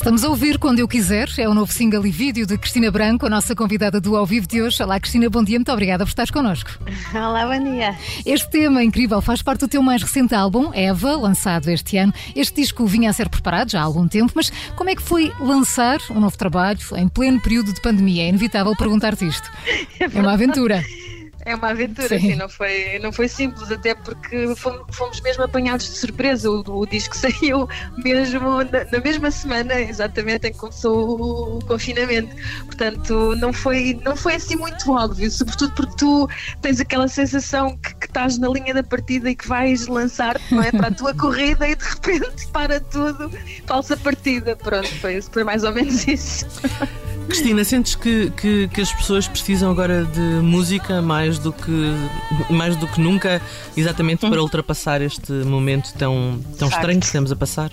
Estamos a ouvir Quando Eu Quiser, é o novo single e vídeo de Cristina Branco, a nossa convidada do Ao Vivo de hoje. Olá Cristina, bom dia, muito obrigada por estares connosco. Olá, bom dia. Este tema incrível faz parte do teu mais recente álbum, Eva, lançado este ano. Este disco vinha a ser preparado já há algum tempo, mas como é que foi lançar um novo trabalho em pleno período de pandemia? É inevitável perguntar-te isto. É uma aventura. É uma aventura, assim, não foi, não foi simples, até porque fomos, fomos mesmo apanhados de surpresa. O, o disco saiu mesmo na, na, mesma semana, exatamente em que começou o, o, confinamento. Portanto, não foi, não foi assim muito óbvio, sobretudo porque tu tens aquela sensação que, que estás na linha da partida e que vais lançar-te não é, para a tua corrida e de repente para tudo, falsa partida. Pronto, foi, foi mais ou menos isso. Cristina, sentes que, que, que, as pessoas precisam agora de música mais do que, mais do que nunca, exatamente para hum. ultrapassar este momento tão, tão estranho que estamos a passar?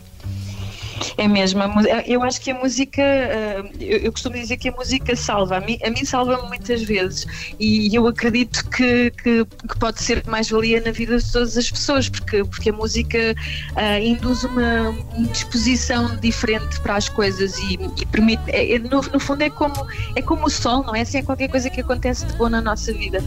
É mesmo, eu acho que a música, eh, eu costumo dizer que a música salva, a mim, a mim salva-me muitas vezes e eu acredito que, que, que pode ser mais-valia na vida de todas as pessoas, porque, porque a música uh, induz uma disposição diferente para as coisas e, e permite, é, é, no, no, fundo é como, é como o sol, não é? Assim é qualquer coisa que acontece de bom na nossa vida.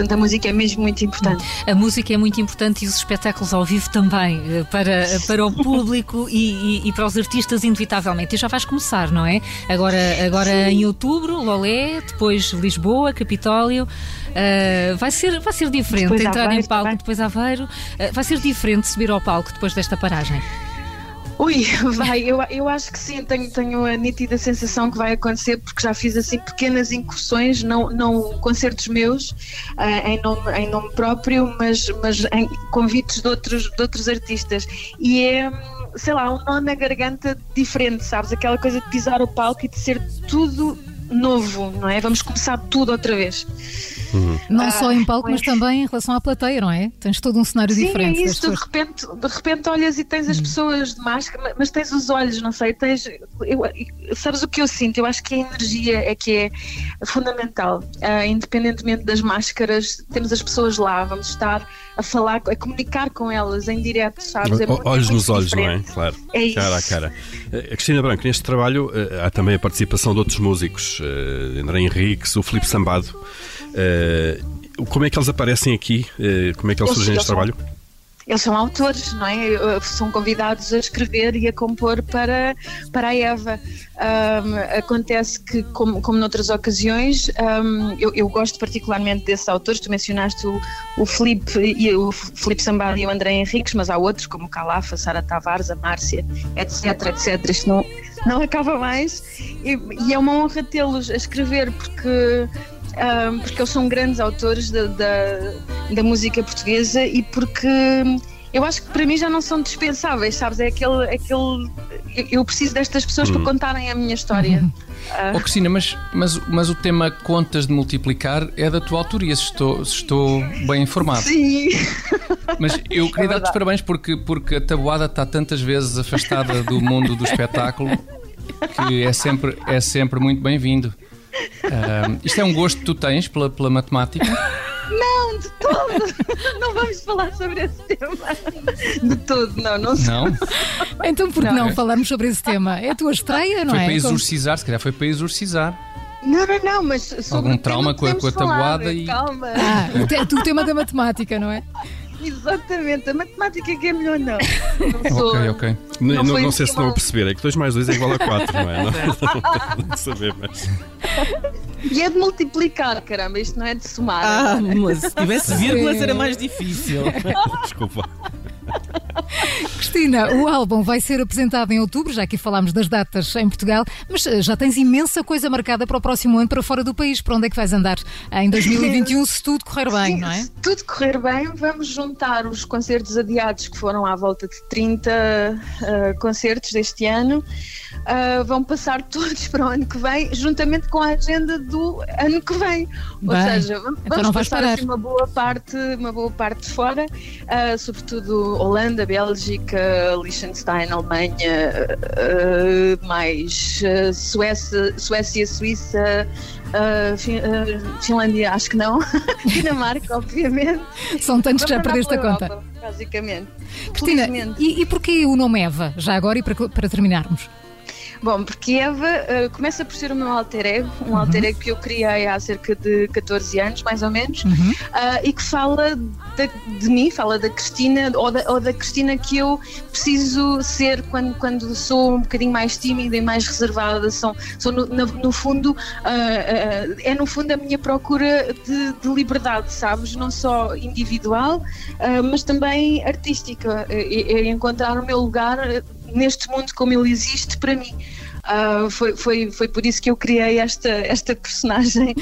Portanto, a música é mesmo muito importante. A música é muito importante e os espetáculos ao vivo também, eh, para, para o público e, e, e para os artistas, inevitavelmente. E já vais começar, não é? Agora, agora em outubro, Lolé, depois Lisboa, Capitólio. Uh, vai, ser, vai ser diferente depois entrar Aveiro, em palco, também. depois Aveiro. Uh, vai ser diferente subir ao palco depois desta paragem. Ui, vai, eu, eu acho que sim, tenho, tenho a nítida sensação que vai acontecer, porque já fiz assim pequenas incursões, não, não concertos meus, uh, em, nome, em nome próprio, mas, mas em convites de outros, de outros artistas. E é sei lá, um nó na garganta diferente, sabes? Aquela coisa de pisar o palco e de ser tudo novo, não é? Vamos começar tudo outra vez. Uhum. Não ah, só em palco, mas também em relação à plateia, não é? Tens todo um cenário sim, diferente. É isso, de repente, de repente olhas e tens as uhum. pessoas de máscara, mas tens os olhos, não sei, tens. Eu, sabes o que eu sinto? Eu acho que a energia é que é fundamental. Uh, independentemente das máscaras, temos as pessoas lá, vamos estar a falar, a comunicar com elas em direto, sabes? É muito, olhos é nos olhos, diferente. não é? Claro. É isso. Cara a cara. A eh, Cristina Branco, neste trabalho uh, há também a participação de outros músicos, uh, André Henriques, o Filipe Sambado. Uh, como é que eles aparecem aqui? Uh, como é que eles, eles surgem neste trabalho? Eles são autores, não é? São convidados a escrever e a compor para, para a Eva. Um, acontece que, como, como noutras ocasiões, um, eu, eu, gosto particularmente desses autores. Tu mencionaste o, o Felipe e o Felipe Sambado e o André Henriques, mas há outros como Calafa, Sara Tavares, a Márcia, etc, etc. Isto não, não acaba mais. E, e é uma honra tê-los a escrever porque um, porque eles são grandes autores da, da, da, música portuguesa e porque eu acho que para mim já não são dispensáveis, sabes? É aquele. aquele eu preciso destas pessoas para hum. contarem a minha história. Uh... Oh, Cristina, mas, mas, mas o tema Contas de Multiplicar é da tua autoria, se estou, se estou bem informado. Sim. Mas eu queria é dar-te os parabéns porque, porque a tabuada está tantas vezes afastada do mundo do espetáculo que é sempre, é sempre muito bem-vindo. Isto é um gosto que tu tens pela, pela matemática? Não, de todo! Não vamos falar sobre esse tema. De todo, não, não sei. Não? Então por que não, não falamos sobre esse tema? É a tua estreia, não foi é? Foi para exorcizar, se calhar foi para exorcizar. Não, não, não, mas sobre Algum trauma com a, com a tabuada e. Calma. Ah, o, te, o tema da matemática, não é? Exatamente, a matemática que é melhor não. não sou, ok, ok. Não, não, não, não sei se estão a perceber, é que 2 mais 2 é igual a 4, não é? Não, não, saber, mas. E é de multiplicar, caramba, isto não é de somar. Ah, mas se tivesse vírgulas era mais difícil. Desculpa. Cristina, o álbum vai ser apresentado em outubro, já aqui falámos das datas em Portugal, mas eh, já tens imensa coisa marcada para o próximo ano para fora do país. Para onde é que vais andar em 2021, se tudo correr bem, Sim, não é? Se tudo correr bem, vamos juntar os concertos adiados, que foram à volta de 30 uh, concertos deste ano, uh, vão passar todos para o ano que vem, juntamente com a agenda do ano que vem. Ou bem, seja, vamos então passar assim, uma boa parte, uma boa parte fora, uh, sobretudo Holanda, Bélgica, Liechtenstein, Alemanha, uh, mais uh, Suécia, Suécia, Suíça, uh, fin Finlândia, acho que não, Dinamarca, obviamente. São tantos que já perdeste a conta. Basicamente. Cristina, e, e porquê o nome Eva, já agora e para, para terminarmos? Bom, porque Eva uh, começa por ser o meu alter ego, um uhum. alter ego que eu criei há cerca de 14 anos, mais ou menos, uhum. uh, e que fala de, de, mim, fala da Cristina, ou da, ou da Cristina que eu preciso ser quando, quando sou um bocadinho mais tímida e mais reservada. São, são no, no, no fundo, uh, é no fundo a minha procura de, de liberdade, sabes? Não só individual, mas também artística. É, é encontrar o meu lugar neste mundo como ele existe para mim. Uh, foi, foi, foi por isso que eu criei esta, esta personagem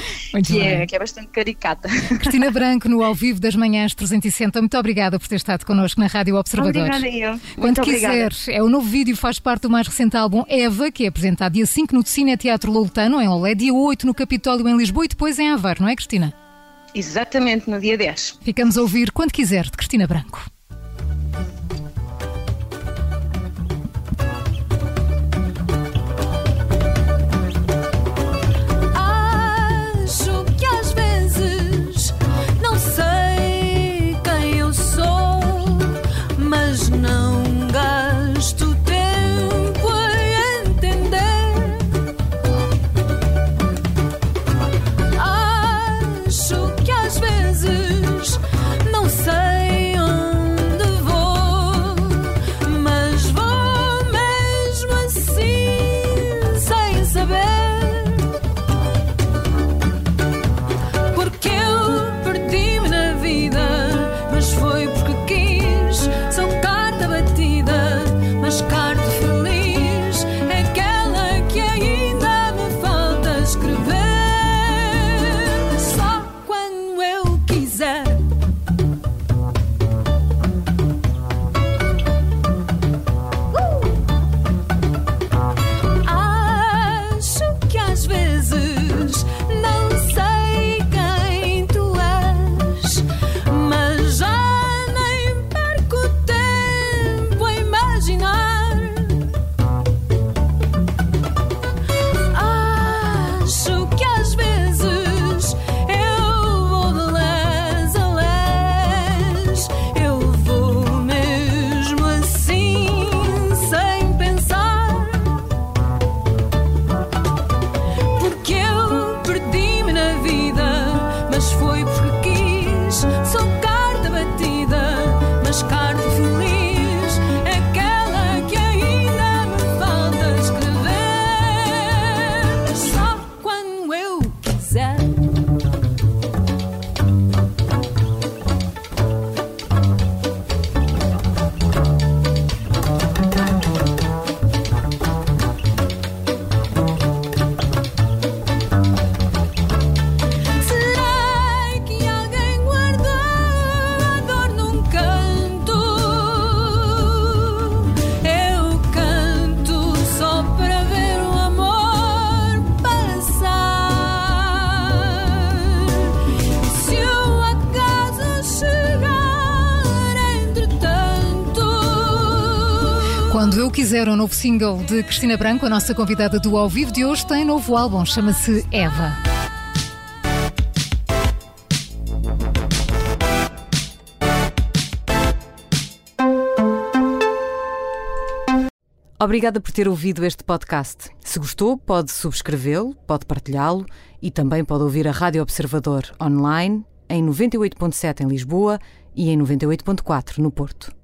que é, que é bastante caricata. Cristina Branco, no Ao Vivo das Manhãs 360, muito obrigada por ter estado connosco na Rádio Observador. Obrigada eu. Quando quiser, é o novo vídeo, faz parte do mais recente álbum Eva, que é apresentado dia 5 no Cine Teatro Loutano, em Olé, dia 8 no Capitólio, em Lisboa e depois em Aveiro, não é, Cristina? Exatamente, no dia 10. Ficamos a ouvir Quando Quiser, de Cristina Branco. Quando Eu Quiser, o um novo single de Cristina Branco, a nossa convidada do Ao Vivo de hoje, tem novo álbum, chama-se Eva. Obrigada por ter ouvido este podcast. Se gostou, pode subscrevê-lo, pode partilhá-lo e também pode ouvir a Rádio Observador online em 98.7 em Lisboa e em 98.4 no Porto.